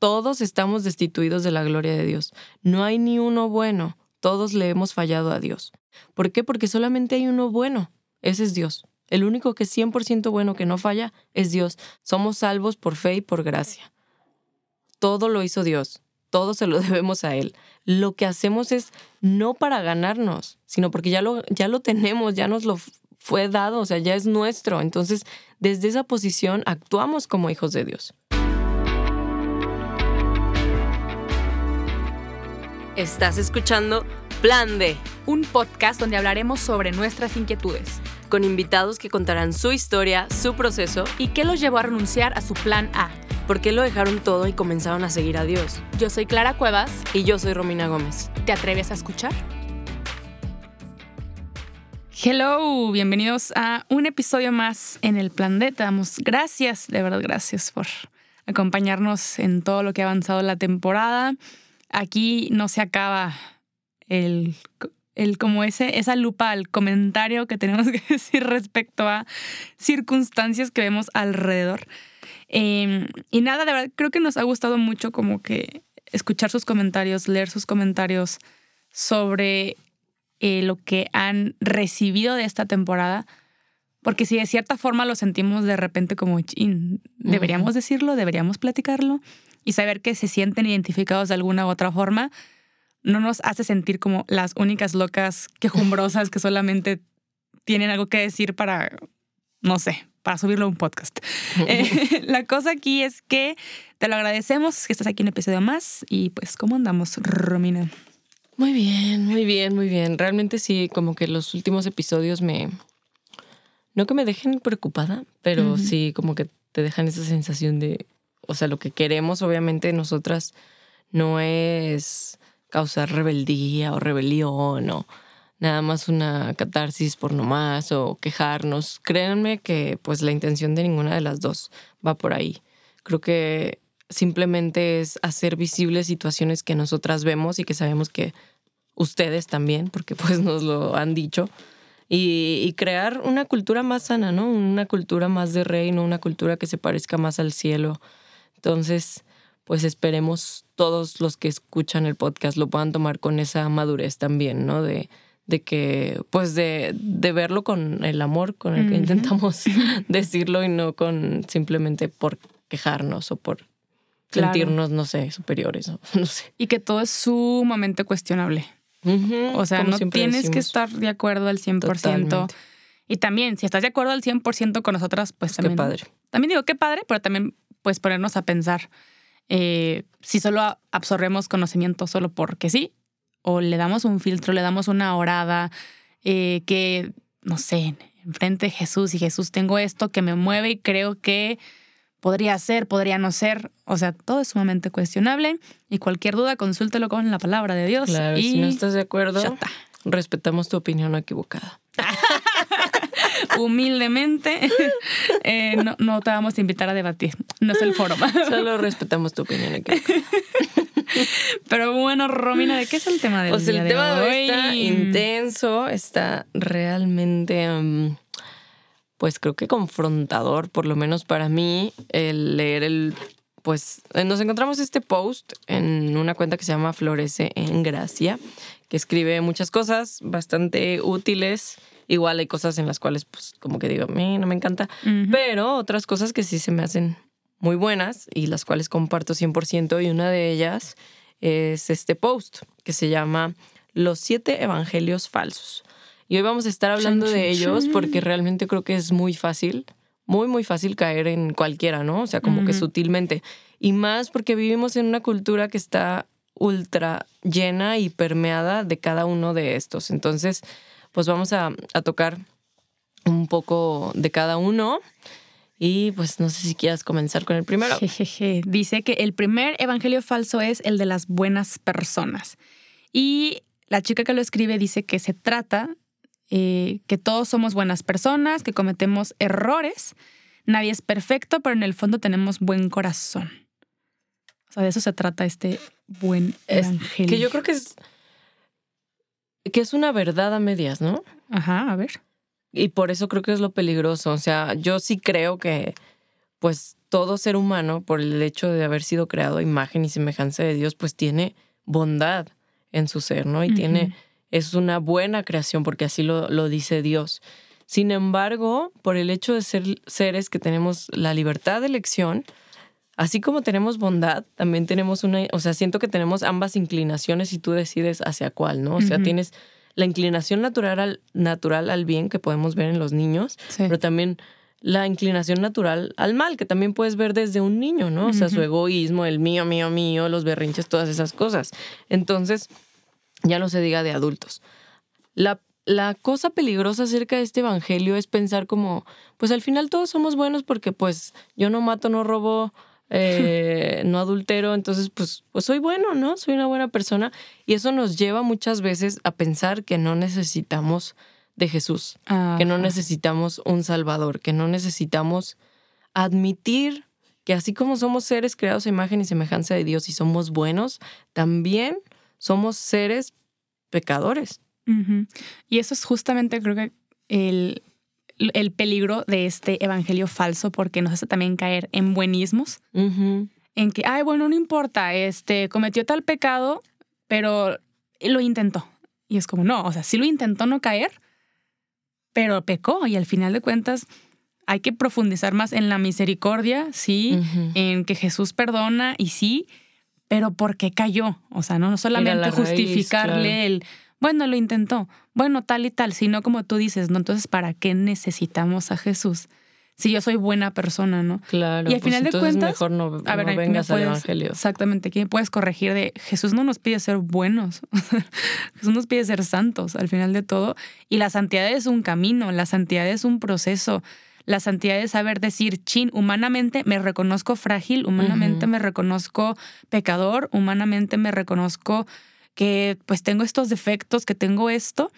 todos estamos destituidos de la gloria de Dios. No hay ni uno bueno. Todos le hemos fallado a Dios. ¿Por qué? Porque solamente hay uno bueno. Ese es Dios. El único que es 100% bueno que no falla es Dios. Somos salvos por fe y por gracia. Todo lo hizo Dios. Todo se lo debemos a Él. Lo que hacemos es no para ganarnos, sino porque ya lo, ya lo tenemos, ya nos lo fue dado, o sea, ya es nuestro. Entonces, desde esa posición actuamos como hijos de Dios. Estás escuchando Plan D, un podcast donde hablaremos sobre nuestras inquietudes, con invitados que contarán su historia, su proceso y qué los llevó a renunciar a su plan A. ¿Por qué lo dejaron todo y comenzaron a seguir a Dios? Yo soy Clara Cuevas. Y yo soy Romina Gómez. ¿Te atreves a escuchar? Hello, bienvenidos a un episodio más en el Plan D. Te damos gracias, de verdad, gracias por acompañarnos en todo lo que ha avanzado la temporada. Aquí no se acaba el, el como ese, esa lupa al comentario que tenemos que decir respecto a circunstancias que vemos alrededor. Em, y nada, de verdad, creo que nos ha gustado mucho como que escuchar sus comentarios, leer sus comentarios sobre eh, lo que han recibido de esta temporada. Porque si de cierta forma lo sentimos de repente como, deberíamos decirlo, deberíamos platicarlo y saber que se sienten identificados de alguna u otra forma, no nos hace sentir como las únicas locas quejumbrosas que solamente tienen algo que decir para, no sé, para subirlo a un podcast. Eh, la cosa aquí es que te lo agradecemos que estás aquí en un episodio más y pues, ¿cómo andamos, Romina? Muy bien, muy bien, muy bien. Realmente sí, como que los últimos episodios me... No que me dejen preocupada, pero sí como que te dejan esa sensación de... O sea, lo que queremos obviamente nosotras no es causar rebeldía o rebelión o nada más una catarsis por nomás o quejarnos. Créanme que pues la intención de ninguna de las dos va por ahí. Creo que simplemente es hacer visibles situaciones que nosotras vemos y que sabemos que ustedes también, porque pues nos lo han dicho, y, y, crear una cultura más sana, ¿no? Una cultura más de reino, una cultura que se parezca más al cielo. Entonces, pues esperemos todos los que escuchan el podcast lo puedan tomar con esa madurez también, ¿no? De, de que, pues de, de, verlo con el amor con el que intentamos decirlo y no con simplemente por quejarnos o por sentirnos, no sé, superiores, no sé. Y que todo es sumamente cuestionable. O sea, no tienes que estar de acuerdo al 100%. Y también, si estás de acuerdo al 100% con nosotras, pues también. Qué padre. También digo, qué padre, pero también pues ponernos a pensar eh, si solo absorbemos conocimiento solo porque sí, o le damos un filtro, le damos una orada, eh, que, no sé, enfrente de Jesús y Jesús tengo esto que me mueve y creo que podría ser, podría no ser. O sea, todo es sumamente cuestionable y cualquier duda consúltelo con la palabra de Dios. Claro, y si no estás de acuerdo, respetamos tu opinión equivocada. humildemente, eh, no, te vamos a invitar a debatir. No es el foro. Solo respetamos tu opinión aquí. Pero bueno, Romina, ¿de qué es el tema del pues el tema de hoy? está intenso, está realmente, mm, pues creo que confrontador, por lo menos para mí, el leer el pues eh, nos encontramos este post en una cuenta que se llama Florece en Gracia, que escribe muchas cosas bastante útiles Igual hay cosas en las cuales, pues, como que digo, a mí no me encanta, pero otras cosas que sí se me hacen muy buenas y las cuales comparto 100% y una de ellas es este post que se llama Los siete evangelios falsos. Y hoy vamos a estar hablando de ellos porque realmente creo que es muy fácil, muy, muy fácil caer en cualquiera, ¿no? O sea, como que sutilmente. Y más porque vivimos en una cultura que está ultra llena y permeada de cada uno de estos. Entonces, pues vamos a, tocar un poco de cada uno. Y pues no sé si quieras comenzar con el primero. Dice que el primer evangelio falso es el de las buenas personas. Y la chica que lo escribe dice que se trata eh, que todos somos buenas personas, que cometemos errores. Nadie es perfecto, pero en el fondo tenemos buen corazón. O sea, de eso se trata este buen evangelio. que yo creo que es que es una verdad a medias, ¿no? Ajá, a ver. Y por eso creo que es lo peligroso. O sea, yo sí creo que pues todo ser humano, por el hecho de haber sido creado a imagen y semejanza de Dios, pues tiene bondad en su ser, ¿no? Y tiene, es una buena creación porque así lo, lo dice Dios. Sin embargo, por el hecho de ser seres que tenemos la libertad de elección, así como tenemos bondad, también tenemos una, o sea, siento que tenemos ambas inclinaciones y tú decides hacia cuál, ¿no? O sea, tienes la inclinación natural al, natural al bien que podemos ver en los niños, pero también la inclinación natural al mal, que también puedes ver desde un niño, ¿no? O sea, su egoísmo, el mío, mío, mío, los berrinches, todas esas cosas. Entonces, ya no se diga de adultos. La la cosa peligrosa acerca de este evangelio es pensar como, pues al final todos somos buenos porque pues yo no mato, no robo, eh, no adultero, entonces pues, pues soy bueno, ¿no? Soy una buena persona. Y eso nos lleva muchas veces a pensar que no necesitamos de Jesús, que no necesitamos un Salvador, que no necesitamos admitir que así como somos seres creados a imagen y semejanza de Dios y somos buenos, también somos seres pecadores. Y eso es justamente, creo que, el, el, peligro de este evangelio falso, porque nos hace también caer en buenismos, en que, ay, bueno, no importa, este, cometió tal pecado, pero lo intentó. Y es como, no, o sea, sí lo intentó no caer, pero pecó y al final de cuentas hay que profundizar más en la misericordia, sí, en que Jesús perdona y sí, pero ¿por qué cayó? O sea, no, solamente justificarle el bueno, lo intentó, bueno, tal y tal, sino como tú dices, ¿no? Entonces, ¿para qué necesitamos a Jesús? Si yo soy buena persona, ¿no? Claro. Y al pues final de cuentas, mejor no, a ver, vengas al evangelio. Exactamente. ¿Quién puedes corregir de Jesús no nos pide ser buenos? Jesús nos pide ser santos al final de todo. Y la santidad es un camino, la santidad es un proceso. La santidad es saber decir, chin, humanamente me reconozco frágil, humanamente me reconozco pecador, humanamente me reconozco que pues tengo estos defectos, que tengo esto,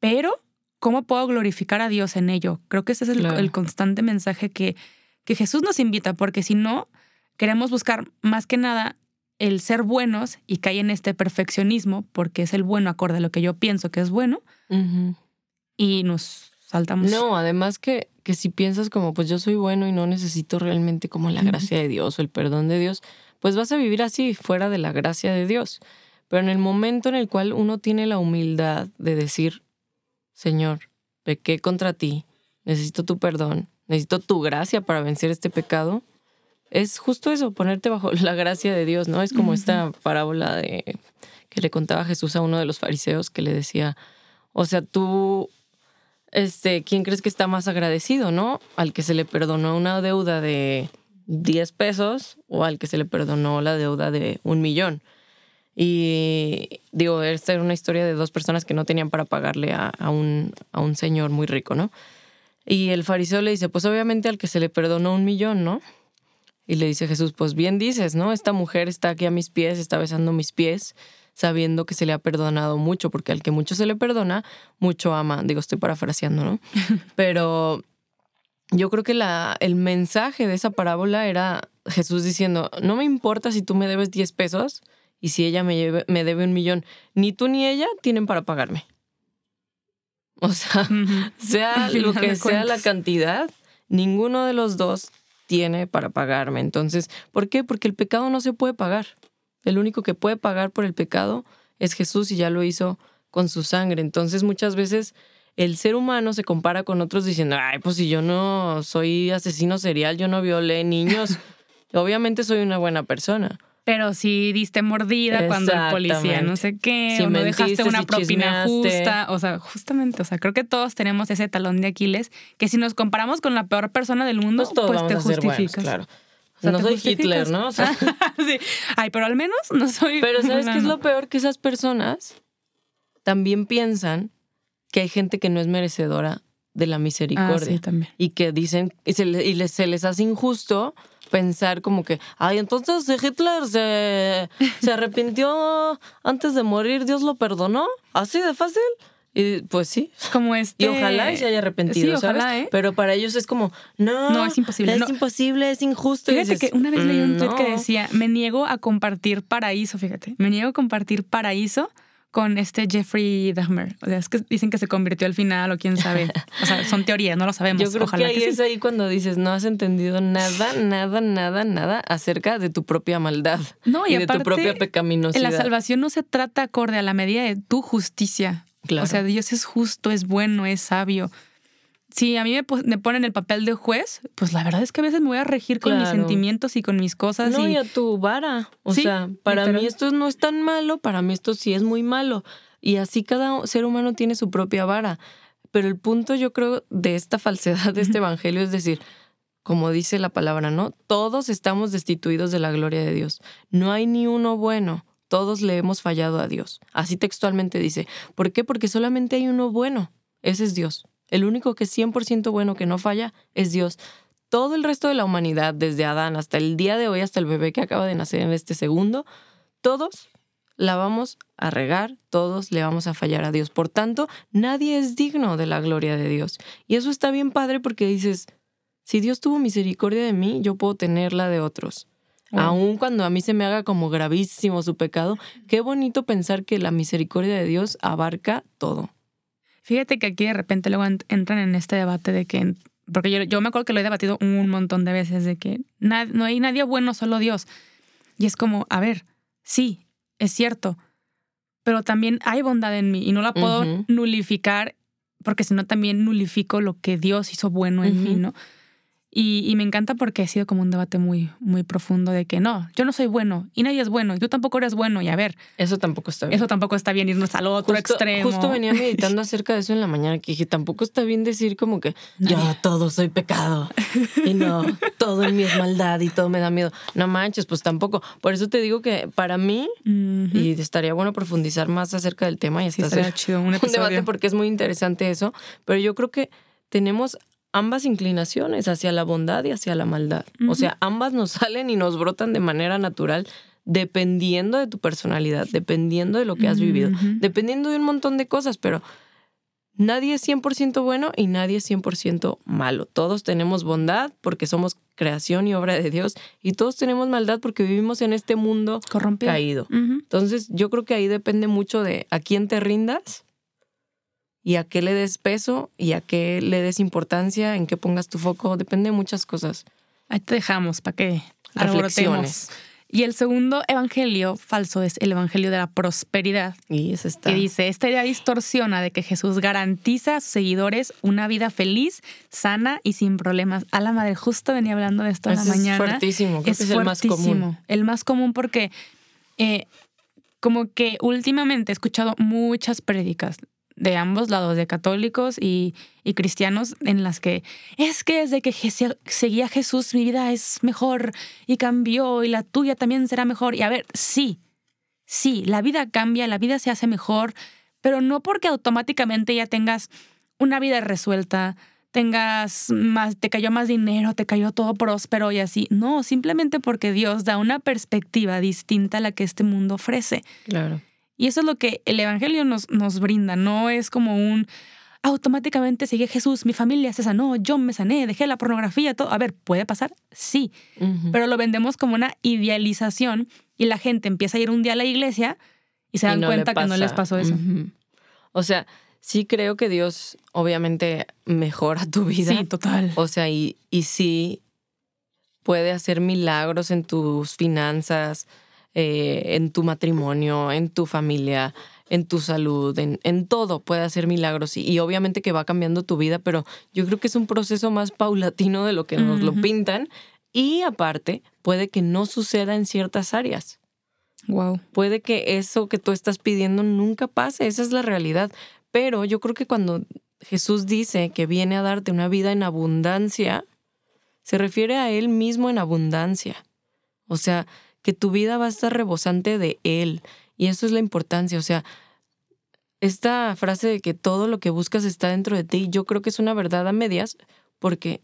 pero ¿cómo puedo glorificar a Dios en ello? Creo que ese es el, constante mensaje que, que Jesús nos invita, porque si no, queremos buscar más que nada el ser buenos y caer en este perfeccionismo, porque es el bueno acorde a lo que yo pienso que es bueno, y nos saltamos. No, además que, que si piensas como, pues yo soy bueno y no necesito realmente como la gracia de Dios o el perdón de Dios, pues vas a vivir así, fuera de la gracia de Dios. Pero en el momento en el cual uno tiene la humildad de decir, Señor, pequé contra ti, necesito tu perdón, necesito tu gracia para vencer este pecado, es justo eso, ponerte bajo la gracia de Dios, ¿no? Es como esta parábola de que le contaba Jesús a uno de los fariseos que le decía, o sea, tú, este, ¿quién crees que está más agradecido, no? Al que se le perdonó una deuda de 10 pesos o al que se le perdonó la deuda de un millón. Y digo, esta era una historia de dos personas que no tenían para pagarle a, un, a un señor muy rico, ¿no? Y el fariseo le dice, pues obviamente al que se le perdonó un millón, ¿no? Y le dice Jesús, pues bien dices, ¿no? Esta mujer está aquí a mis pies, está besando mis pies, sabiendo que se le ha perdonado mucho, porque al que mucho se le perdona, mucho ama. Digo, estoy parafraseando, ¿no? Pero yo creo que la, el mensaje de esa parábola era Jesús diciendo, no me importa si tú me debes 10 pesos, y si ella me, me debe un millón, ni tú ni ella tienen para pagarme. O sea, sea lo que sea la cantidad, ninguno de los dos tiene para pagarme. Entonces, ¿por qué? Porque el pecado no se puede pagar. El único que puede pagar por el pecado es Jesús y ya lo hizo con su sangre. Entonces, muchas veces el ser humano se compara con otros diciendo, ay, pues si yo no soy asesino serial, yo no violé niños, obviamente soy una buena persona pero si diste mordida cuando el policía no sé qué, si o no dejaste una propina justa, o sea, justamente, o sea, creo que todos tenemos ese talón de Aquiles que si nos comparamos con la peor persona del mundo, pues, pues te justificas. claro. No soy Hitler, ¿no? sí. Ay, pero al menos no soy. Pero ¿sabes qué es lo peor? Que esas personas también piensan que hay gente que no es merecedora de la misericordia. Ah, también. Y que dicen, y se, les, se les hace injusto pensar como que, ay, entonces Hitler se, se arrepintió antes de morir, Dios lo perdonó, así de fácil. Y pues sí. Como este. Y ojalá se haya arrepentido, sí, ojalá, ¿sabes? ¿eh? Pero para ellos es como, no. No, es imposible. Es imposible, es injusto. Fíjate que una vez leí un tweet que decía, me niego a compartir paraíso, fíjate, me niego a compartir paraíso con este Jeffrey Dahmer? O sea, es que dicen que se convirtió al final o quién sabe. O sea, son teorías, no lo sabemos. Yo creo que ahí es ahí cuando dices, no has entendido nada, nada, nada, nada acerca de tu propia maldad no, y, de tu propia pecaminosidad. La salvación no se trata acorde a la medida de tu justicia. O sea, Dios es justo, es bueno, es sabio si a mí me, ponen el papel de juez, pues la verdad es que a veces me voy a regir con mis sentimientos y con mis cosas. No, y, a tu vara. O sea, para mí esto no es tan malo, para mí esto sí es muy malo. Y así cada ser humano tiene su propia vara. Pero el punto, yo creo, de esta falsedad de este evangelio es decir, como dice la palabra, ¿no? Todos estamos destituidos de la gloria de Dios. No hay ni uno bueno. Todos le hemos fallado a Dios. Así textualmente dice. ¿Por qué? Porque solamente hay uno bueno. Ese es Dios. El único que es 100% bueno que no falla es Dios. Todo el resto de la humanidad, desde Adán hasta el día de hoy, hasta el bebé que acaba de nacer en este segundo, todos la vamos a regar, todos le vamos a fallar a Dios. Por tanto, nadie es digno de la gloria de Dios. Y eso está bien padre porque dices, si Dios tuvo misericordia de mí, yo puedo tenerla de otros. Aun cuando a mí se me haga como gravísimo su pecado, qué bonito pensar que la misericordia de Dios abarca todo. Fíjate que aquí de repente luego entran en este debate de que, porque yo, yo me acuerdo que lo he debatido un montón de veces, de que no hay nadie bueno, solo Dios. Y es como, a ver, sí, es cierto, pero también hay bondad en mí y no la puedo nulificar porque si no también nulifico lo que Dios hizo bueno en mí, ¿no? Y, me encanta porque ha sido como un debate muy, muy profundo de que no, yo no soy bueno y nadie es bueno, y tú tampoco eres bueno y a ver. Eso tampoco está bien. Eso tampoco está bien irnos al otro extremo. Justo venía meditando acerca de eso en la mañana que dije, tampoco está bien decir como que yo todo soy pecado y no, todo en mí es maldad y todo me da miedo. No manches, pues tampoco. Por eso te digo que para mí, y estaría bueno profundizar más acerca del tema y hasta hacer chido, un, un debate porque es muy interesante eso, pero yo creo que tenemos ambas inclinaciones hacia la bondad y hacia la maldad. O sea, ambas nos salen y nos brotan de manera natural dependiendo de tu personalidad, dependiendo de lo que has vivido, dependiendo de un montón de cosas, pero nadie es 100% bueno y nadie es 100% malo. Todos tenemos bondad porque somos creación y obra de Dios y todos tenemos maldad porque vivimos en este mundo Corrompido. caído. Entonces, yo creo que ahí depende mucho de a quién te rindas y a qué le des peso y a qué le des importancia, en qué pongas tu foco, depende de muchas cosas. Ahí te dejamos para que reflexiones. Y el segundo evangelio falso es el evangelio de la prosperidad. Y ese está. Que dice, esta idea distorsiona de que Jesús garantiza a sus seguidores una vida feliz, sana y sin problemas. A la madre, justo venía hablando de esto en la mañana. Es fuertísimo, es, el más común. El más común porque eh, como que últimamente he escuchado muchas prédicas de ambos lados, de católicos y, cristianos, en las que es que desde que seguía a Jesús mi vida es mejor y cambió y la tuya también será mejor. Y a ver, sí, sí, la vida cambia, la vida se hace mejor, pero no porque automáticamente ya tengas una vida resuelta, tengas más, te cayó más dinero, te cayó todo próspero y así. No, simplemente porque Dios da una perspectiva distinta a la que este mundo ofrece. Claro. Y eso es lo que el Evangelio nos, nos brinda, no es como un automáticamente sigue Jesús, mi familia se sanó, yo me sané, dejé la pornografía, todo. A ver, ¿puede pasar? Sí, pero lo vendemos como una idealización y la gente empieza a ir un día a la iglesia y se dan cuenta que no les pasó eso. O sea, sí creo que Dios obviamente mejora tu vida. Sí, total. O sea, y, y sí puede hacer milagros en tus finanzas, eh, en tu matrimonio, en tu familia, en tu salud, en, en todo puede hacer milagros y, obviamente que va cambiando tu vida, pero yo creo que es un proceso más paulatino de lo que nos lo pintan y aparte puede que no suceda en ciertas áreas. Wow. Puede que eso que tú estás pidiendo nunca pase, esa es la realidad, pero yo creo que cuando Jesús dice que viene a darte una vida en abundancia, se refiere a Él mismo en abundancia. O sea, que tu vida va a estar rebosante de Él. Y eso es la importancia. O sea, esta frase de que todo lo que buscas está dentro de ti, yo creo que es una verdad a medias, porque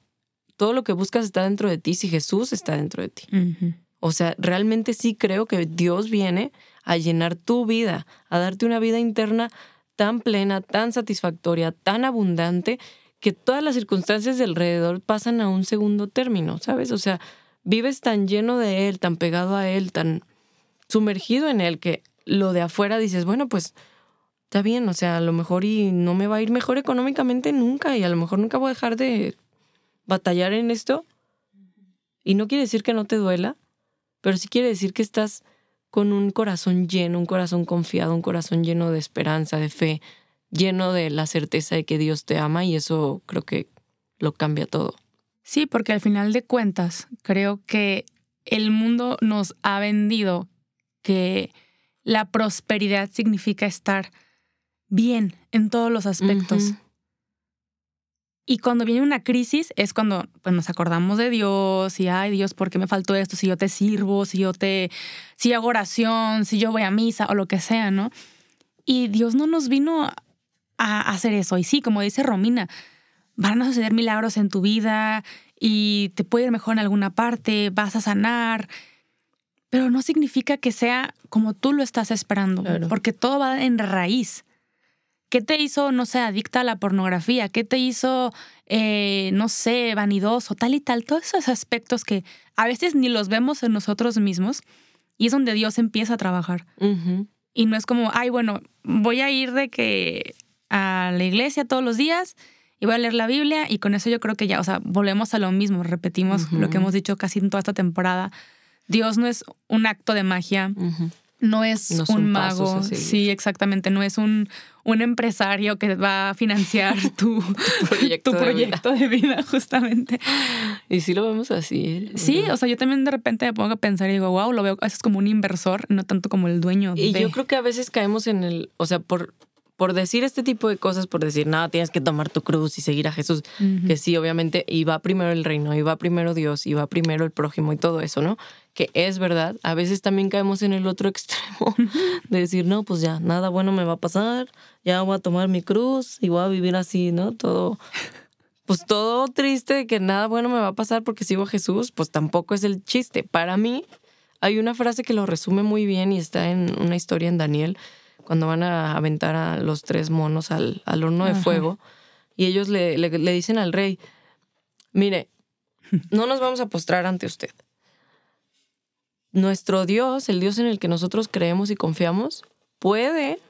todo lo que buscas está dentro de ti si Jesús está dentro de ti. O sea, realmente sí creo que Dios viene a llenar tu vida, a darte una vida interna tan plena, tan satisfactoria, tan abundante, que todas las circunstancias de alrededor pasan a un segundo término, ¿sabes? O sea, vives tan lleno de Él, tan pegado a Él, tan sumergido en Él, que lo de afuera dices, bueno, pues está bien, o sea, a lo mejor y no me va a ir mejor económicamente nunca y a lo mejor nunca voy a dejar de batallar en esto. Y no quiere decir que no te duela, pero sí quiere decir que estás con un corazón lleno, un corazón confiado, un corazón lleno de esperanza, de fe, lleno de la certeza de que Dios te ama y eso creo que lo cambia todo. Sí, porque al final de cuentas creo que el mundo nos ha vendido que la prosperidad significa estar bien en todos los aspectos. Y cuando viene una crisis es cuando pues, nos acordamos de Dios y, ay Dios, ¿por qué me faltó esto? Si yo te sirvo, si yo te, si hago oración, si yo voy a misa o lo que sea, ¿no? Y Dios no nos vino a hacer eso. Y sí, como dice Romina, van a suceder milagros en tu vida y te puede ir mejor en alguna parte, vas a sanar, pero no significa que sea como tú lo estás esperando, porque todo va en raíz. ¿Qué te hizo, no sé, adicta a la pornografía? ¿Qué te hizo, eh, no sé, vanidoso, tal y tal? Todos esos aspectos que a veces ni los vemos en nosotros mismos y es donde Dios empieza a trabajar. Y no es como, ay, bueno, voy a ir de que a la iglesia todos los días y voy a leer la Biblia y con eso yo creo que ya, o sea, volvemos a lo mismo, repetimos lo que hemos dicho casi en toda esta temporada. Dios no es un acto de magia no es un mago. Sí, exactamente. No es un, un empresario que va a financiar tu, proyecto, de, vida. justamente. Y sí lo vemos así. ¿eh? Sí, o sea, yo también de repente me pongo a pensar y digo, wow, lo veo, eso es como un inversor, no tanto como el dueño. Y yo creo que a veces caemos en el, o sea, por, por decir este tipo de cosas, por decir, nada, tienes que tomar tu cruz y seguir a Jesús, que sí, obviamente, y va primero el reino, y va primero Dios, y va primero el prójimo y todo eso, ¿no? Que es verdad. A veces también caemos en el otro extremo de decir, no, pues ya, nada bueno me va a pasar, ya voy a tomar mi cruz y voy a vivir así, ¿no? Todo, pues todo triste de que nada bueno me va a pasar porque sigo a Jesús, pues tampoco es el chiste. Para mí, hay una frase que lo resume muy bien y está en una historia en Daniel cuando van a aventar a los tres monos al, horno de fuego. Y ellos le, le, dicen al rey, mire, no nos vamos a postrar ante usted. Nuestro Dios, el Dios en el que nosotros creemos y confiamos, puede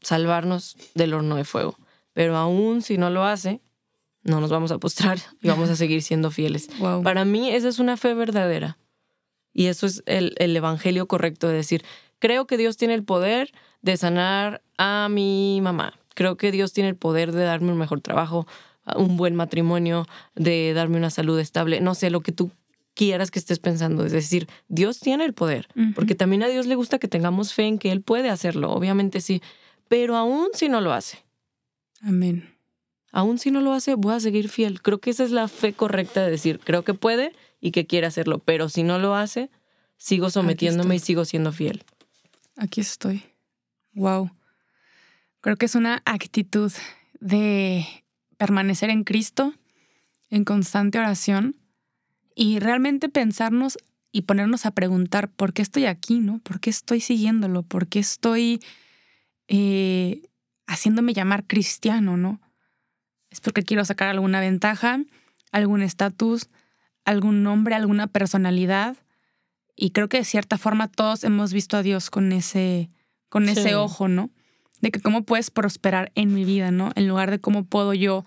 salvarnos del horno de fuego. Pero aún si no lo hace, no nos vamos a postrar y vamos a seguir siendo fieles. Para mí esa es una fe verdadera. Y eso es el, el, evangelio correcto de decir, creo que Dios tiene el poder de sanar a mi mamá. Creo que Dios tiene el poder de darme un mejor trabajo, un buen matrimonio, de darme una salud estable. No sé, lo que tú quieras que estés pensando. Es decir, Dios tiene el poder, porque también a Dios le gusta que tengamos fe en que Él puede hacerlo, obviamente sí, pero aún si no lo hace. Amén. Aún si no lo hace, voy a seguir fiel. Creo que esa es la fe correcta de decir, creo que puede y que quiere hacerlo, pero si no lo hace, sigo sometiéndome y sigo siendo fiel. Aquí estoy. Wow. Creo que es una actitud de permanecer en Cristo, en constante oración y realmente pensarnos y ponernos a preguntar por qué estoy aquí, ¿no? ¿Por qué estoy siguiéndolo? ¿Por qué estoy eh, haciéndome llamar cristiano, ¿no? Es porque quiero sacar alguna ventaja, algún estatus, algún nombre, alguna personalidad. Y creo que de cierta forma todos hemos visto a Dios con ese, con ese ojo, ¿no? De que cómo puedes prosperar en mi vida, ¿no? En lugar de cómo puedo yo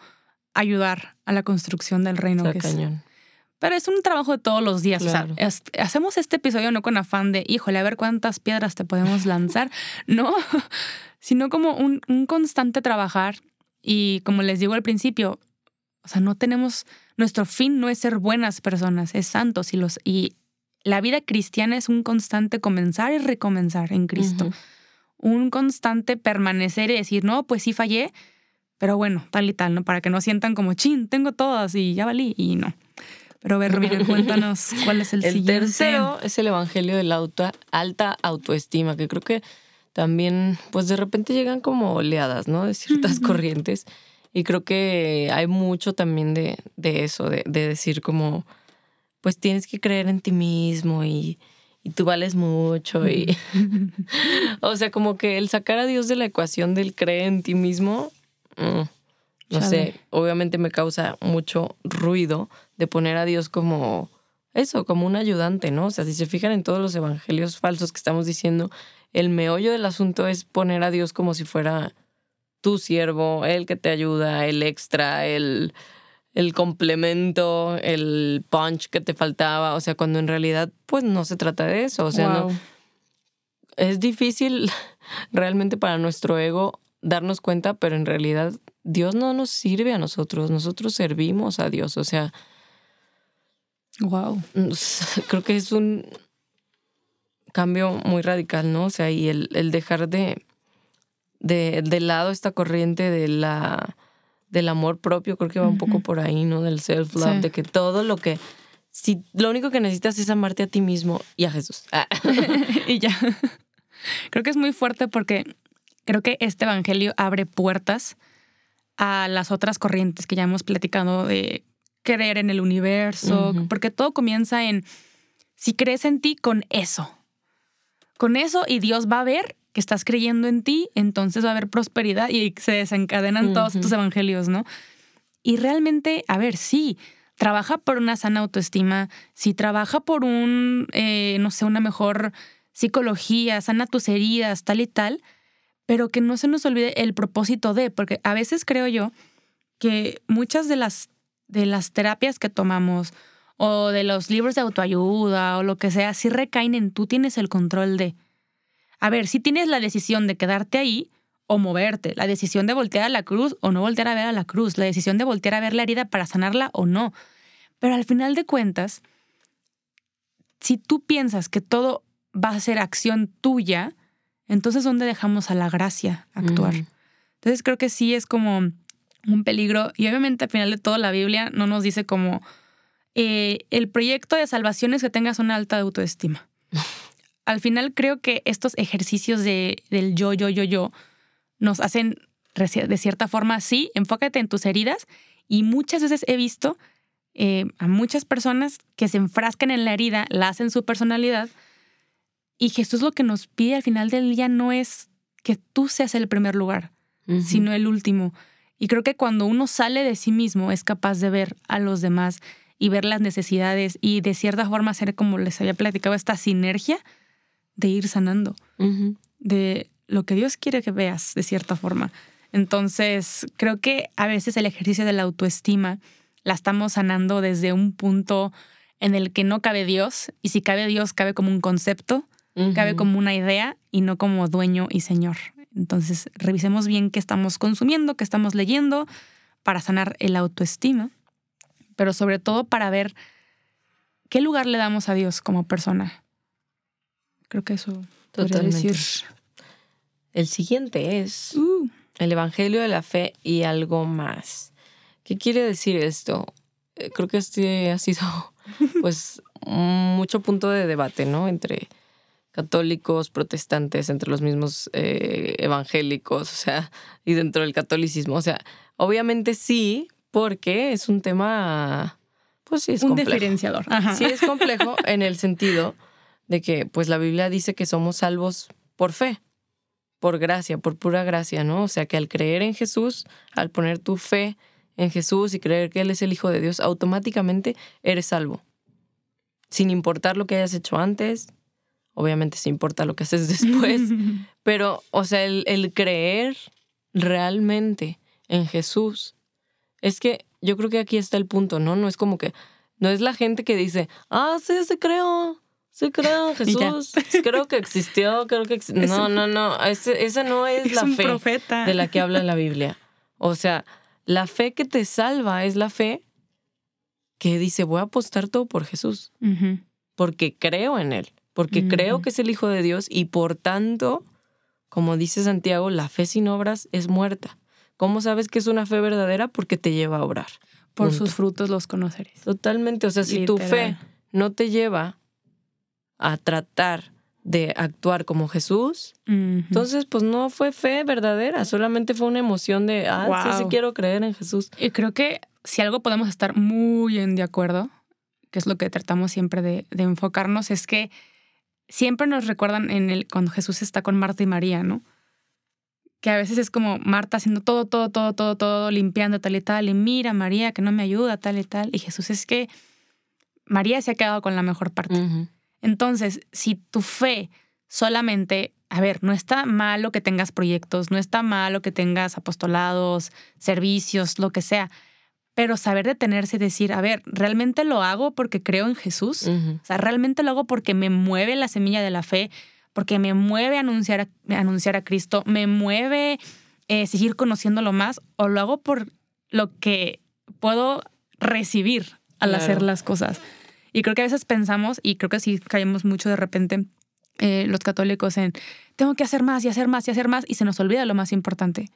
ayudar a la construcción del reino. que cañón. Pero es un trabajo de todos los días. O sea, hacemos este episodio no con afán de, híjole, a ver cuántas piedras te podemos lanzar, no, sino como un, un constante trabajar. Y como les digo al principio, o sea, no tenemos, nuestro fin no es ser buenas personas, es santos y los, y la vida cristiana es un constante comenzar y recomenzar en Cristo un constante permanecer y decir, no, pues sí fallé, pero bueno, tal y tal, ¿no? Para que no sientan como, chin, tengo todas y ya valí, y no. Pero a ver, cuéntanos cuál es el, el siguiente. El tercero es el evangelio de la alta autoestima, que creo que también, pues de repente llegan como oleadas, ¿no? De ciertas corrientes. Y creo que hay mucho también de, de eso, de, de decir como, pues tienes que creer en ti mismo y, y tú vales mucho y o sea como que el sacar a Dios de la ecuación del creer en ti mismo mm, no sé obviamente me causa mucho ruido de poner a Dios como eso como un ayudante no o sea si se fijan en todos los evangelios falsos que estamos diciendo el meollo del asunto es poner a Dios como si fuera tu siervo, el que te ayuda, el extra, el, el complemento, el punch que te faltaba. O sea, cuando en realidad, pues no se trata de eso. O sea, no, es difícil realmente para nuestro ego darnos cuenta, pero en realidad Dios no nos sirve a nosotros, nosotros servimos a Dios. O sea, wow. Creo que es un cambio muy radical, ¿no? O sea, y el, el dejar de, de, lado esta corriente de la, del amor propio, creo que va un poco por ahí, ¿no? Del self-love, de que todo lo que... Si lo único que necesitas es amarte a ti mismo y a Jesús. Ah. y ya. Creo que es muy fuerte porque creo que este evangelio abre puertas a las otras corrientes que ya hemos platicado de creer en el universo, porque todo comienza en si crees en ti con eso. Con eso y Dios va a ver que estás creyendo en ti, entonces va a haber prosperidad y se desencadenan todos estos evangelios, ¿no? Y realmente, a ver, sí, trabaja por una sana autoestima, si trabaja por un, eh, no sé, una mejor psicología, sana tus heridas, tal y tal, pero que no se nos olvide el propósito de, porque a veces creo yo que muchas de las, de las terapias que tomamos o de los libros de autoayuda o lo que sea, sí recaen en tú tienes el control de. A ver, si tienes la decisión de quedarte ahí o moverte, la decisión de voltear a la cruz o no voltear a ver a la cruz, la decisión de voltear a ver la herida para sanarla o no. Pero al final de cuentas, si tú piensas que todo va a ser acción tuya, entonces ¿dónde dejamos a la gracia actuar? Entonces creo que sí es como un peligro y obviamente al final de todo la Biblia no nos dice como eh, el proyecto de salvación es que tengas una alta autoestima. al final creo que estos ejercicios de, del yo, yo, yo, yo nos hacen de cierta forma, sí, enfócate en tus heridas y muchas veces he visto eh, a muchas personas que se enfrascan en la herida, la hacen su personalidad y Jesús lo que nos pide al final del día no es que tú seas el primer lugar, sino el último. Y creo que cuando uno sale de sí mismo es capaz de ver a los demás y ver las necesidades y de cierta forma hacer, como les había platicado, esta sinergia de ir sanando, de lo que Dios quiere que veas, de cierta forma. Entonces, creo que a veces el ejercicio de la autoestima la estamos sanando desde un punto en el que no cabe Dios, y si cabe Dios, cabe como un concepto, cabe como una idea y no como dueño y señor. Entonces, revisemos bien qué estamos consumiendo, qué estamos leyendo para sanar el autoestima, pero sobre todo para ver qué lugar le damos a Dios como persona. Creo que eso Totalmente. decir. El siguiente es uh. el Evangelio de la Fe y algo más. ¿Qué quiere decir esto? Eh, creo que este ha sido pues mucho punto de debate, ¿no? Entre católicos, protestantes, entre los mismos eh, evangélicos, o sea, y dentro del catolicismo. O sea, obviamente sí, porque es un tema, pues sí es un diferenciador. Sí es complejo en el sentido de que, pues la Biblia dice que somos salvos por fe, por gracia, por pura gracia, ¿no? O sea, que al creer en Jesús, al poner tu fe en Jesús y creer que Él es el Hijo de Dios, automáticamente eres salvo. Sin importar lo que hayas hecho antes, obviamente se importa lo que haces después, pero, o sea, el, creer realmente en Jesús, es que yo creo que aquí está el punto, ¿no? No es como que, no es la gente que dice, ah, sí, se creo, sí creo en Jesús, creo que existió, creo que existió. No, no, no, esa no es, la fe de la que habla la Biblia. O sea, la fe que te salva es la fe que dice, voy a apostar todo por Jesús, porque creo en Él porque creo que es el Hijo de Dios y por tanto, como dice Santiago, la fe sin obras es muerta. ¿Cómo sabes que es una fe verdadera? Porque te lleva a obrar. Por sus frutos los conoceréis. Totalmente. O sea, si tu fe no te lleva a tratar de actuar como Jesús, entonces pues no fue fe verdadera, solamente fue una emoción de, ah, sí, sí quiero creer en Jesús. Y creo que si algo podemos estar muy en de acuerdo, que es lo que tratamos siempre de, de enfocarnos, es que siempre nos recuerdan en el, cuando Jesús está con Marta y María, ¿no? Que a veces es como Marta haciendo todo, todo, todo, todo, todo, limpiando tal y tal, y mira María que no me ayuda, tal y tal. Y Jesús es que María se ha quedado con la mejor parte. Entonces, si tu fe solamente a ver, no está malo que tengas proyectos, no está malo que tengas apostolados, servicios, lo que sea, pero saber detenerse y decir, a ver, ¿realmente lo hago porque creo en Jesús? O sea, ¿realmente lo hago porque me mueve la semilla de la fe? Porque me mueve anunciar a, anunciar a Cristo, me mueve eh, seguir conociéndolo más, o lo hago por lo que puedo recibir al hacer las cosas. Y creo que a veces pensamos, y creo que sí caemos mucho de repente eh, los católicos en, tengo que hacer más y hacer más y hacer más, y se nos olvida lo más importante,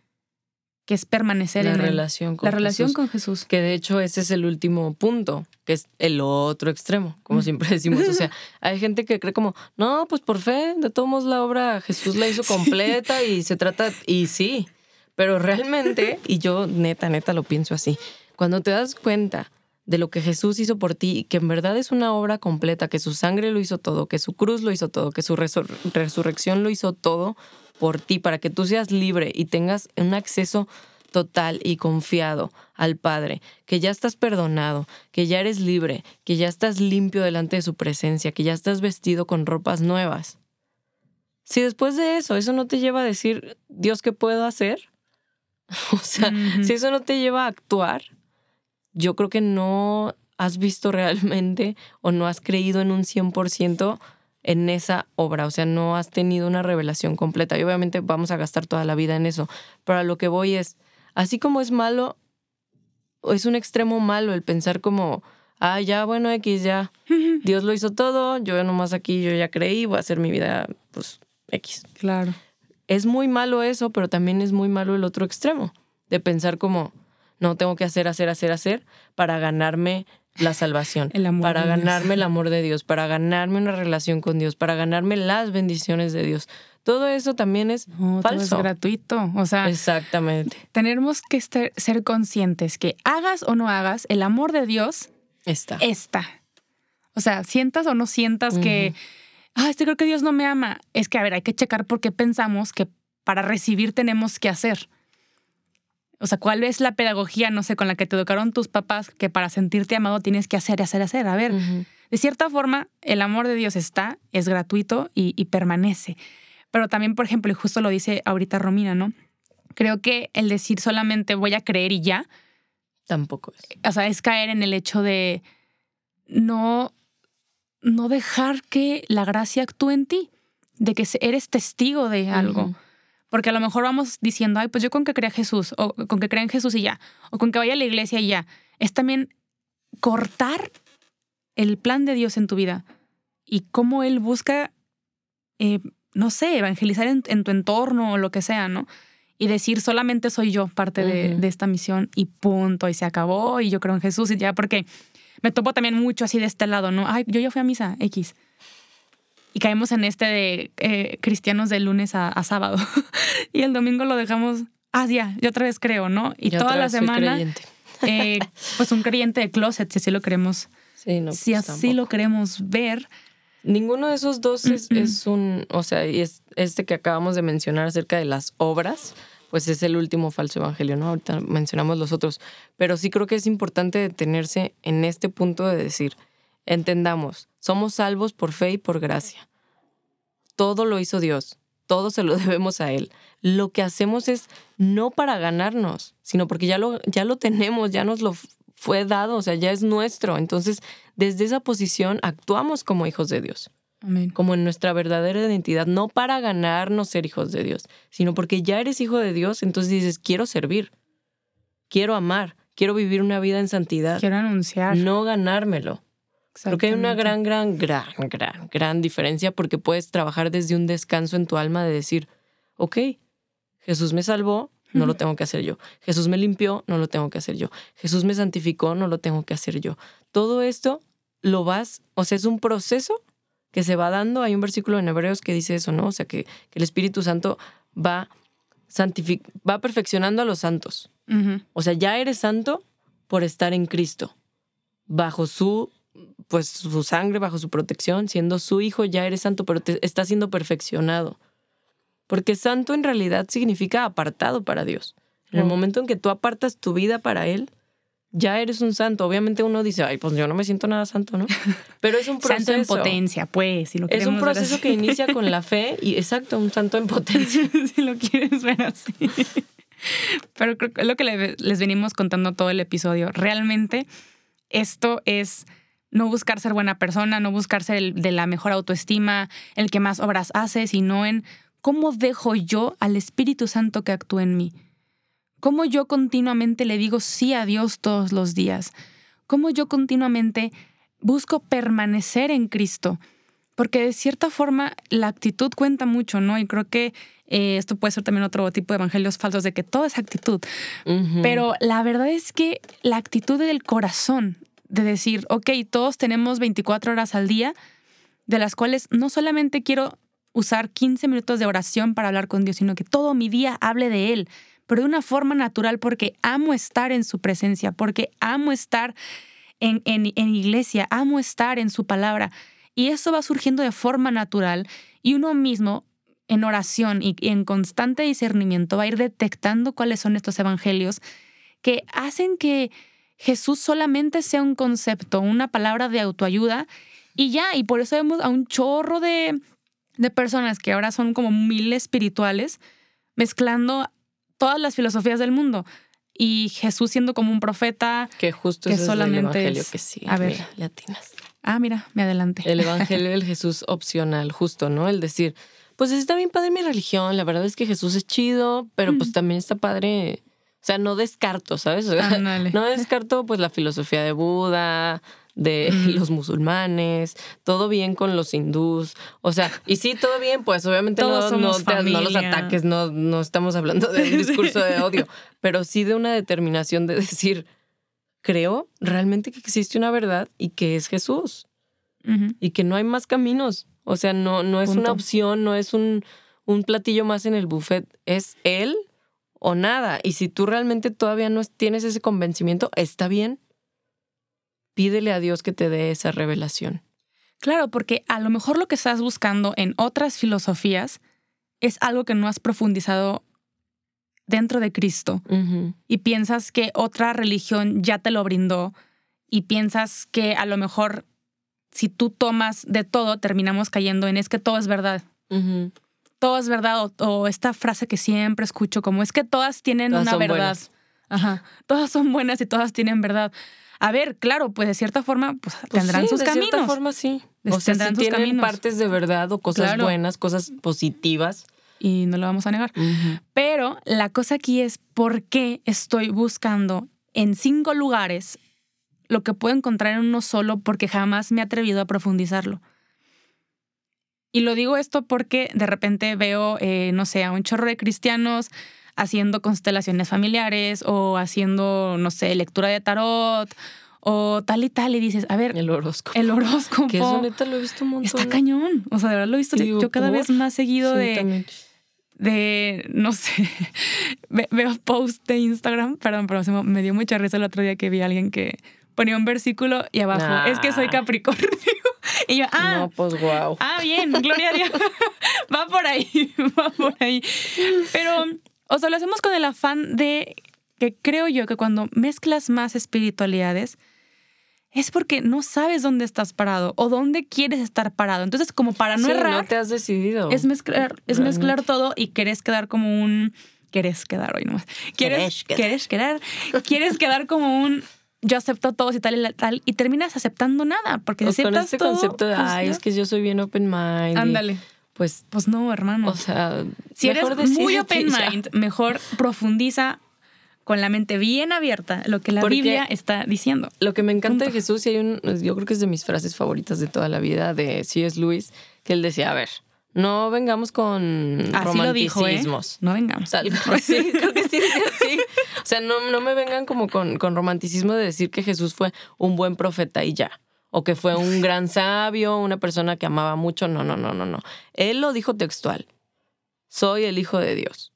que es permanecer la en relación con la relación Jesús. con Jesús. Que de hecho ese es el último punto, que es el otro extremo, como siempre decimos. O sea, hay gente que cree como, no, pues por fe, de todos modos la obra Jesús la hizo completa y se trata, y sí, pero realmente, y yo neta, neta lo pienso así, cuando te das cuenta de lo que Jesús hizo por ti, que en verdad es una obra completa, que su sangre lo hizo todo, que su cruz lo hizo todo, que su resur resurrección lo hizo todo por ti, para que tú seas libre y tengas un acceso total y confiado al Padre, que ya estás perdonado, que ya eres libre, que ya estás limpio delante de su presencia, que ya estás vestido con ropas nuevas. Si después de eso, eso no te lleva a decir, Dios, ¿qué puedo hacer? O sea, si eso no te lleva a actuar, yo creo que no has visto realmente o no has creído en un 100% en esa obra, o sea, no has tenido una revelación completa. Y obviamente vamos a gastar toda la vida en eso, pero a lo que voy es, así como es malo, es un extremo malo el pensar como, ah, ya, bueno, X, ya, Dios lo hizo todo, yo nomás aquí, yo ya creí, voy a hacer mi vida, pues, X. Claro. Es muy malo eso, pero también es muy malo el otro extremo, de pensar como, no, tengo que hacer, hacer, hacer, hacer para ganarme la salvación, para ganarme el amor de Dios, para ganarme una relación con Dios, para ganarme las bendiciones de Dios. Todo eso también es no, falso. Todo es gratuito. O sea, exactamente. Tenemos que estar, ser conscientes que hagas o no hagas, el amor de Dios está. Está. O sea, sientas o no sientas uh -huh. que, ah, este creo que Dios no me ama. Es que, a ver, hay que checar por qué pensamos que para recibir tenemos que hacer. O sea, ¿cuál es la pedagogía, no sé, con la que te educaron tus papás que para sentirte amado tienes que hacer, hacer, hacer? A ver, uh -huh. de cierta forma, el amor de Dios está, es gratuito y, y, permanece. Pero también, por ejemplo, y justo lo dice ahorita Romina, ¿no? Creo que el decir solamente voy a creer y ya. Tampoco es. O sea, es caer en el hecho de no, no dejar que la gracia actúe en ti, de que eres testigo de algo. Uh -huh. Porque a lo mejor vamos diciendo, ay, pues yo con que crea Jesús, o con que crea en Jesús y ya, o con que vaya a la iglesia y ya. Es también cortar el plan de Dios en tu vida y cómo Él busca, eh, no sé, evangelizar en, en, tu entorno o lo que sea, ¿no? Y decir, solamente soy yo parte de, uh -huh. de esta misión y punto, y se acabó, y yo creo en Jesús y ya, porque me topo también mucho así de este lado, ¿no? Ay, yo ya fui a misa, X y caemos en este de eh, cristianos de lunes a, a sábado. y el domingo lo dejamos, ah, ya, yo otra vez creo, ¿no? Y yo toda la semana, eh, pues un creyente de closet, si así lo queremos, sí, no, si pues así tampoco. lo queremos ver. Ninguno de esos dos es, mm es un, o sea, y es este que acabamos de mencionar acerca de las obras, pues es el último falso evangelio, ¿no? Ahorita mencionamos los otros, pero sí creo que es importante detenerse en este punto de decir, entendamos, somos salvos por fe y por gracia. Todo lo hizo Dios, todo se lo debemos a Él. Lo que hacemos es no para ganarnos, sino porque ya lo, ya lo tenemos, ya nos lo fue dado, o sea, ya es nuestro. Entonces, desde esa posición actuamos como hijos de Dios. Amén. Como en nuestra verdadera identidad, no para ganarnos ser hijos de Dios, sino porque ya eres hijo de Dios, entonces dices, quiero servir, quiero amar, quiero vivir una vida en santidad. Quiero anunciar. No ganármelo. Creo que hay una gran, gran, gran, gran, gran diferencia porque puedes trabajar desde un descanso en tu alma de decir, ok, Jesús me salvó, no lo tengo que hacer yo. Jesús me limpió, no lo tengo que hacer yo. Jesús me santificó, no lo tengo que hacer yo. Todo esto lo vas, o sea, es un proceso que se va dando. Hay un versículo en Hebreos que dice eso, ¿no? O sea, que, que el Espíritu Santo va, va perfeccionando a los santos. Uh -huh. O sea, ya eres santo por estar en Cristo, bajo su pues su sangre bajo su protección, siendo su hijo ya eres santo, pero te está siendo perfeccionado. Porque santo en realidad significa apartado para Dios. En el momento en que tú apartas tu vida para Él, ya eres un santo. Obviamente uno dice, ay, pues yo no me siento nada santo, ¿no? Pero es un proceso. Santo en potencia, pues, si lo Es un ver proceso así. que inicia con la fe y exacto, un santo en potencia. si lo quieres ver así. Pero creo que es lo que le- les venimos contando todo el episodio. Realmente esto es no buscar ser buena persona, no buscar ser el de la mejor autoestima, el que más obras hace, sino en cómo dejo yo al Espíritu Santo que actúe en mí. Cómo yo continuamente le digo sí a Dios todos los días. Cómo yo continuamente busco permanecer en Cristo. Porque de cierta forma la actitud cuenta mucho, ¿no? Y creo que eh, esto puede ser también otro tipo de evangelios falsos de que todo es actitud. Pero la verdad es que la actitud del corazón, de decir, ok, todos tenemos 24 horas al día, de las cuales no solamente quiero usar 15 minutos de oración para hablar con Dios, sino que todo mi día hable de Él, pero de una forma natural porque amo estar en su presencia, porque amo estar en, en, en iglesia, amo estar en su palabra. Y eso va surgiendo de forma natural y uno mismo en oración y y en constante discernimiento va a ir detectando cuáles son estos evangelios que hacen que Jesús solamente sea un concepto, una palabra de autoayuda y ya, y por eso vemos a un chorro de, de personas que ahora son como mil espirituales mezclando todas las filosofías del mundo y Jesús siendo como un profeta. que justo que ese es el solamente evangelio es- que sí. a ver. mira, le atinas. Ah, mira, me adelanté. El evangelio del Jesús opcional, justo, ¿no? El decir, pues está bien padre mi religión, la verdad es que Jesús es chido, pero pues también está padre. O sea, no descarto, ¿sabes? O sea, Ándale. no descarto pues la filosofía de Buda, de los musulmanes, todo bien con los hindús. O sea, y sí, todo bien, pues obviamente Todos no, no, somos te- no los ataques, no, no estamos hablando de un discurso de odio, pero sí de una determinación de decir, creo realmente que existe una verdad y que es Jesús y que no hay más caminos. O sea, no, no es una opción, no es un, un platillo más en el buffet, es él o nada. Y si tú realmente todavía no es- tienes ese convencimiento, está bien. Pídele a Dios que te dé esa revelación. Claro, porque a lo mejor lo que estás buscando en otras filosofías es algo que no has profundizado dentro de Cristo y piensas que otra religión ya te lo brindó y piensas que a lo mejor si tú tomas de todo terminamos cayendo en es que todo es verdad. Todo es verdad o, o esta frase que siempre escucho como es que todas tienen Todas una verdad. buenas. Ajá. Todas son buenas y todas tienen verdad. A ver, claro, pues de cierta forma pues, Pues tendrán sí, sus de caminos. cierta forma sí. Les O sea, sus tienen caminos. partes de verdad o cosas Claro. buenas, cosas positivas. Y no lo vamos a negar. Pero la cosa aquí es por qué estoy buscando en cinco lugares lo que puedo encontrar en uno solo porque jamás me he atrevido a profundizarlo. Y lo digo esto porque de repente veo, eh, no sé, a un chorro de cristianos haciendo constelaciones familiares o haciendo, no sé, lectura de tarot o tal y tal y dices, a ver, El horóscopo. el horóscopo Que eso neta lo he visto un montón. está cañón. O sea, de verdad lo he visto digo, yo cada ¿por? vez más seguido Sí, de también. de, no sé, ve- veo post de Instagram, perdón, pero me dio mucha risa el otro día que vi a alguien que ponía un versículo y abajo, Nah. es que soy Capricornio. Y yo, ah, No, pues wow. ah, bien, gloria a Dios. va por ahí, va por ahí. Pero, o sea, lo hacemos con el afán de que creo yo que cuando mezclas más espiritualidades, es porque no sabes dónde estás parado o dónde quieres estar parado. Entonces, como para no Sí, errar, no te has decidido. es mezclar, es Realmente. mezclar todo y querés quedar como un. Querés quedar hoy nomás. Quieres, Querés quedar. quieres quedar. Quieres quedar como un. Yo acepto todos y tal y tal. Y terminas aceptando nada. Porque si con aceptas este todo, concepto de, pues, ay, ya. es que yo soy bien open mind. Ándale. Pues, Pues no, hermano. o sea, si eres mejor muy decídete open ya. mind, mejor profundiza con la mente bien abierta lo que la Porque- Biblia está diciendo. Lo que me encanta de Punto. Jesús, y hay un, yo creo que es de mis frases favoritas de toda la vida, de C.S. Lewis, que él decía, a ver, no vengamos con Así lo dijo, ¿eh? romanticismos. No vengamos. Tal. Sí, creo que sí, decía así. O sea, no, no me vengan como con, con romanticismo de decir que Jesús fue un buen profeta y ya. O que fue un gran sabio, una persona que amaba mucho. No, no, no, no, no. Él lo dijo textual. Soy el Hijo de Dios.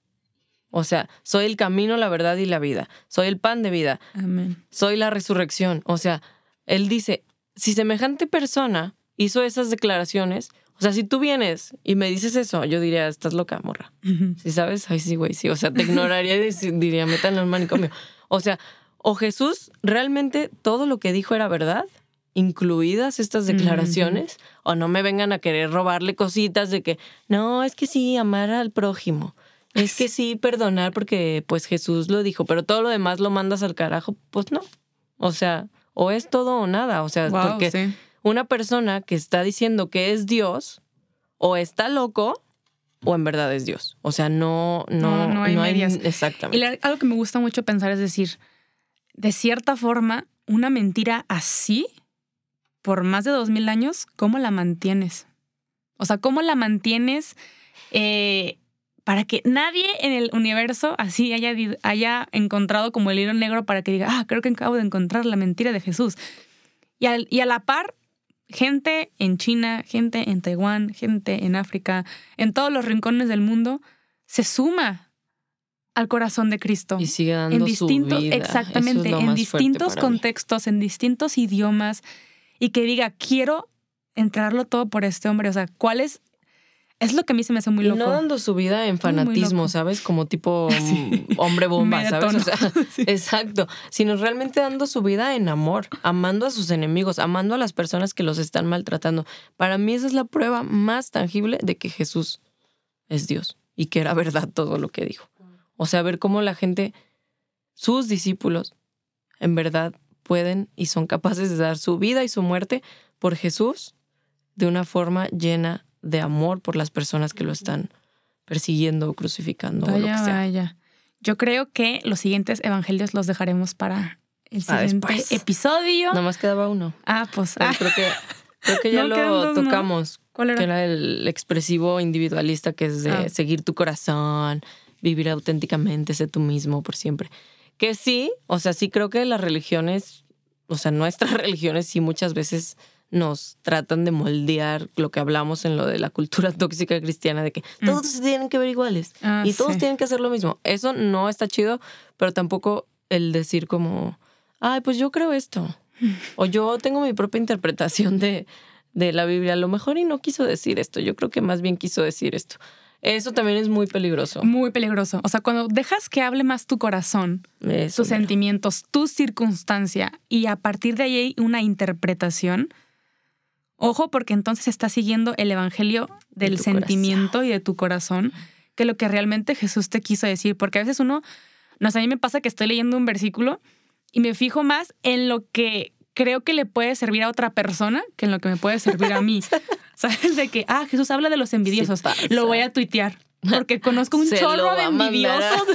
O sea, soy el camino, la verdad y la vida. Soy el pan de vida. Amén. Soy la resurrección. O sea, él dice, si semejante persona hizo esas declaraciones, o sea, si tú vienes y me dices eso, yo diría, estás loca, morra. Si sabes, ay, sí, güey, sí. O sea, te ignoraría y diría, métanlo en un manicomio. O sea, o Jesús realmente todo lo que dijo era verdad, incluidas estas declaraciones, o no me vengan a querer robarle cositas de que, no, es que sí, amar al prójimo. Es que sí, perdonar porque pues Jesús lo dijo, pero todo lo demás lo mandas al carajo, pues no. O sea, o es todo o nada, o sea, Wow, porque sí. Una persona que está diciendo que es Dios o está loco o en verdad es Dios. O sea, no no No, no hay medias. Y exactamente. la- algo que me gusta mucho pensar es decir, de cierta forma, una mentira así, por más de dos mil años, ¿cómo la mantienes? O sea, ¿cómo la mantienes eh, para que nadie en el universo así haya, haya encontrado como el hilo negro para que diga, ah, creo que acabo de encontrar la mentira de Jesús? Y, al- y a la par, gente en China, gente en Taiwán, gente en África, en todos los rincones del mundo, se suma al corazón de Cristo. y sigue dando en distintos, su vida. Es exactamente, en distintos mí. contextos, en distintos idiomas, y que diga, quiero entrarlo todo por este hombre. O sea, ¿cuál es? Es lo que a mí se me hace muy loco. no dando su vida en fanatismo. ¿sabes? Como tipo Sí. hombre bomba, ¿sabes? O detono. sea, Sí. exacto. Sino realmente dando su vida en amor, amando a sus enemigos, amando a las personas que los están maltratando. Para mí esa es la prueba más tangible de que Jesús es Dios y que era verdad todo lo que dijo. O sea, ver cómo la gente, sus discípulos, en verdad pueden y son capaces de dar su vida y su muerte por Jesús de una forma llena de amor por las personas que lo están persiguiendo o crucificando o lo que sea. vaya. Yo creo que los siguientes evangelios los dejaremos para el siguiente episodio. Nada más quedaba uno. Ah, pues. Ah, creo que, creo que ya No, lo tocamos. ¿Cuál era? Que era el expresivo individualista, que es de Ah. seguir tu corazón, vivir auténticamente, ser tú mismo por siempre. Que sí, o sea, sí creo que las religiones, o sea, nuestras religiones sí muchas veces nos tratan de moldear lo que hablamos en lo de la cultura tóxica cristiana, de que Mm. todos se tienen que ver iguales Ah, y todos sí. tienen que hacer lo mismo. Eso no está chido, pero tampoco el decir como, ay, pues yo creo esto. O yo tengo mi propia interpretación de, de la Biblia. A lo mejor y no quiso decir esto. Yo creo que más bien quiso decir esto. Eso también es muy peligroso. Muy peligroso. O sea, cuando dejas que hable más tu corazón, Eso, tus mero. sentimientos, tu circunstancia, y a partir de ahí hay una interpretación. Ojo, porque entonces estás siguiendo el evangelio del sentimiento y de tu corazón, que lo que realmente Jesús te quiso decir. Porque a veces uno, no sé, a mí me pasa que estoy leyendo un versículo y me fijo más en lo que creo que le puede servir a otra persona que en lo que me puede servir a mí. ¿Sabes? De que, ah, Jesús habla de los envidiosos. lo voy a tuitear. Porque conozco un lo chorro de envidiosos.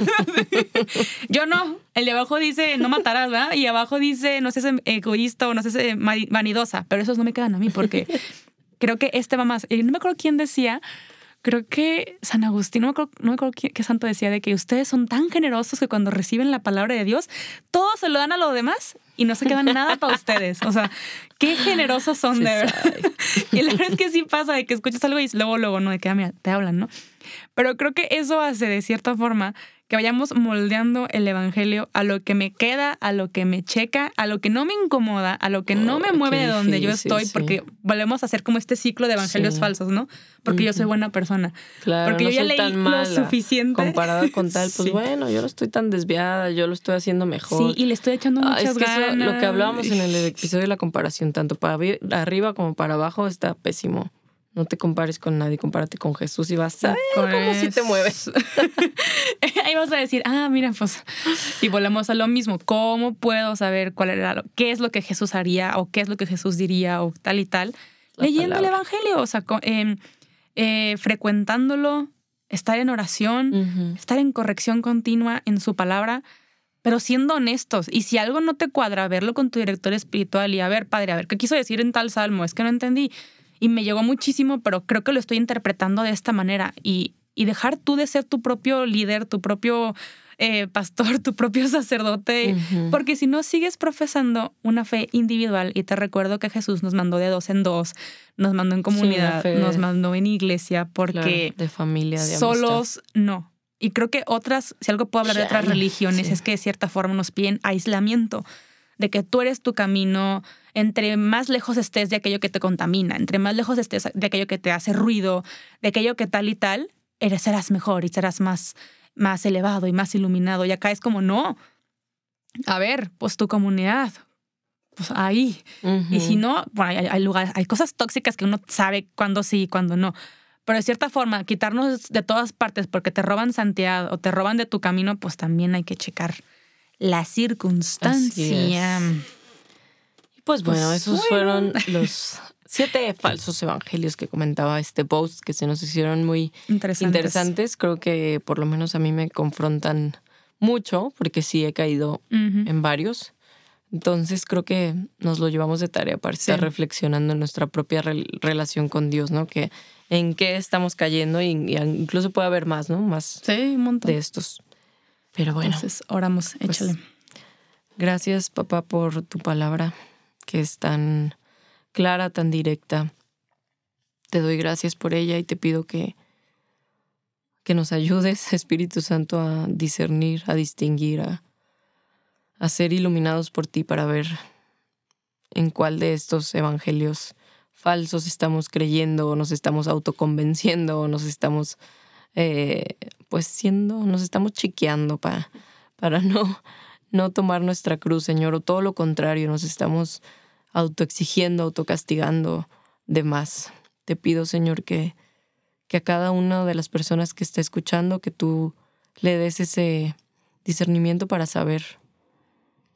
Yo no. El de abajo dice no matarás, ¿verdad? Y abajo dice no seas egoísta o no seas eh, vanidosa. Pero esos no me quedan a mí porque creo que este va más. Y no me acuerdo quién decía. Creo que San Agustín, no me acuerdo, no me acuerdo qué, qué santo decía de que ustedes son tan generosos que cuando reciben la palabra de Dios, todo se lo dan a los demás y no se queda nada para ustedes. O sea, qué generosos son Sí de verdad. sabe. Y la verdad es que sí pasa de que escuchas algo y luego, luego, no, de que, ah, mira, te hablan, ¿no? Pero creo que eso hace de cierta forma que vayamos moldeando el evangelio a lo que me queda, a lo que me checa, a lo que no me incomoda, a lo que no me Oh, mueve de donde yo estoy, sí. porque volvemos a hacer como este ciclo de evangelios Sí. falsos, ¿no? Porque yo soy buena persona. Claro, Porque no yo ya soy leí tan lo suficiente. Comparada con tal, pues Sí. bueno, yo no estoy tan desviada, yo lo estoy haciendo mejor. Sí, y le estoy echando Ah, muchas es que eso, lo que hablábamos en el episodio de la comparación, tanto para arriba como para abajo, está pésimo. No te compares con nadie, compárate con Jesús y vas a ver cómo si te Pues, mueves. Ahí vas a decir, ah, mira, pues, y volvemos a lo mismo. ¿Cómo puedo saber cuál era lo, qué es lo que Jesús haría o qué es lo que Jesús diría o tal y tal? La Leyendo el. Evangelio, o sea, em, eh, frecuentándolo, estar en oración, estar en corrección continua en su palabra, pero siendo honestos. Y si algo no te cuadra, verlo con tu director espiritual y a ver, padre, a ver, ¿qué quiso decir en tal salmo? Es que no entendí. Y me llegó muchísimo, pero creo que lo estoy interpretando de esta manera. Y, y dejar tú de ser tu propio líder, tu propio eh, pastor, tu propio sacerdote. Porque si no sigues profesando una fe individual, y te recuerdo que Jesús nos mandó de dos en dos, nos mandó en comunidad, nos mandó en iglesia, Claro, porque de familia, de solos no. Y creo que otras, si algo puedo hablar de otras religiones, sí. es que de cierta forma nos piden aislamiento, de que tú eres tu camino, entre más lejos estés de aquello que te contamina, entre más lejos estés de aquello que te hace ruido, de aquello que tal y tal, eres, serás mejor y serás más, más elevado y más iluminado. Y acá es como, no, a ver, pues tu comunidad, pues ahí. Y si no, bueno, hay, lugares, hay cosas tóxicas que uno sabe cuándo sí y cuándo no. Pero de cierta forma, quitarnos de todas partes porque te roban santidad o te roban de tu camino, pues también hay que checar la circunstancia. Y pues bueno, pues esos fueron los siete falsos evangelios que comentaba este post que se nos hicieron muy interesantes. Creo que por lo menos a mí me confrontan mucho porque sí he caído en varios. Entonces creo que nos lo llevamos de tarea para estar reflexionando en nuestra propia relación con Dios, ¿no? Que en qué estamos cayendo y, incluso puede haber más, ¿no? Más un montón. de estos. Pero bueno. Entonces oramos, pues, échale. gracias, papá, por tu palabra que es tan clara, tan directa. Te doy gracias por ella y te pido que, que nos ayudes, Espíritu Santo, a discernir, a distinguir, a, a ser iluminados por ti para ver en cuál de estos evangelios falsos estamos creyendo o nos estamos autoconvenciendo o nos estamos eh, pues siendo, nos estamos chiqueando para, para no, no tomar nuestra cruz, Señor, o todo lo contrario, nos estamos autoexigiendo, autocastigando de más. Te pido, Señor, que, que a cada una de las personas que esté escuchando, que tú le des ese discernimiento para saber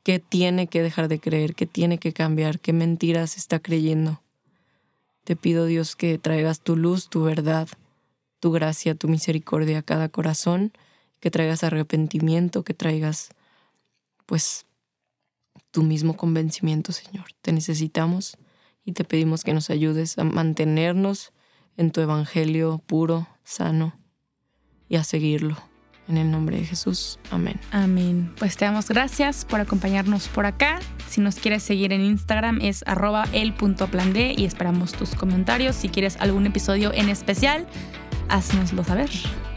qué tiene que dejar de creer, qué tiene que cambiar, qué mentiras está creyendo. Te pido, Dios, que traigas tu luz, tu verdad, tu gracia, tu misericordia a cada corazón, que traigas arrepentimiento, que traigas, pues, tu mismo convencimiento, Señor. Te necesitamos y te pedimos que nos ayudes a mantenernos en tu evangelio puro, sano y a seguirlo. En el nombre de Jesús. Amén. Amén. Pues te damos gracias por acompañarnos por acá. Si nos quieres seguir en Instagram es arroba y esperamos tus comentarios. Si quieres algún episodio en especial, haznoslo saber.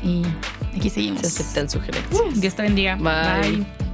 Y aquí seguimos. Se aceptan sugerencias. Dios te bendiga. Bye.